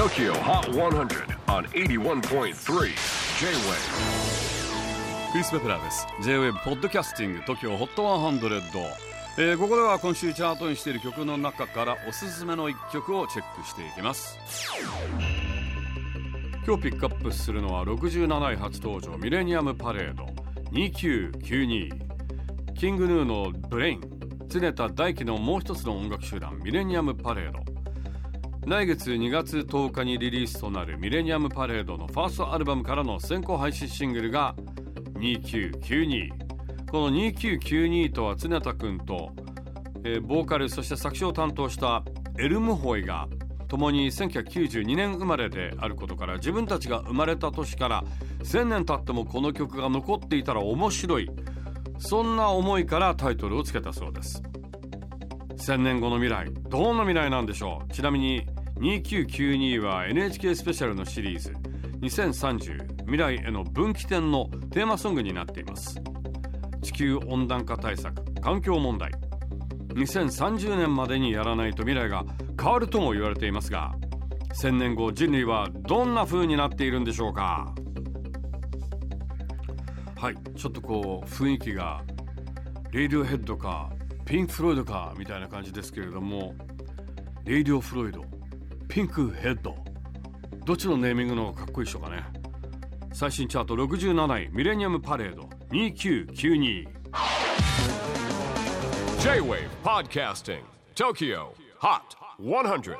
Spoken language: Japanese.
TOKYO HOT 100 on 81.3 J-WAVE クリス・ベプラーです。J-WAVE ポッドキャスティング TOKYO HOT 100、えー、ここでは今週チャートにしている曲の中からおすすめの一曲をチェックしていきます。今日ピックアップするのは67位初登場ミレニアムパレード2992キングヌーのブレイン常田大輝のもう一つの音楽集団ミレニアムパレード来月2月10日にリリースとなるミレニアムパレードのファーストアルバムからの先行配信シングルが2992この2992とは常田君と、えー、ボーカルそして作詞を担当したエルムホイが共に1992年生まれであることから自分たちが生まれた年から1000年経ってもこの曲が残っていたら面白い。そんな思いからタイトルをつけたそうです。1000年後の未来どんな未来なんでしょう。ちなみに2992は NHK スペシャルのシリーズ。2030未来への分岐点のテーマソングになっています。地球温暖化対策環境問題。2030年までにやらないと未来が変わるとも言われていますが1000年後人類はどんな風になっているんでしょうか。はいちょっとこう雰囲気がRadiohead かピンク・フロイドかみたいな感じですけれどもレイディオ・フロイド、ピンク・ヘッド。どっちのネーミングの方がかっこいいでしょうかね。最新チャート67位ミレニアム・パレード2992 J-WAVE PODCASTING TOKYO HOT 100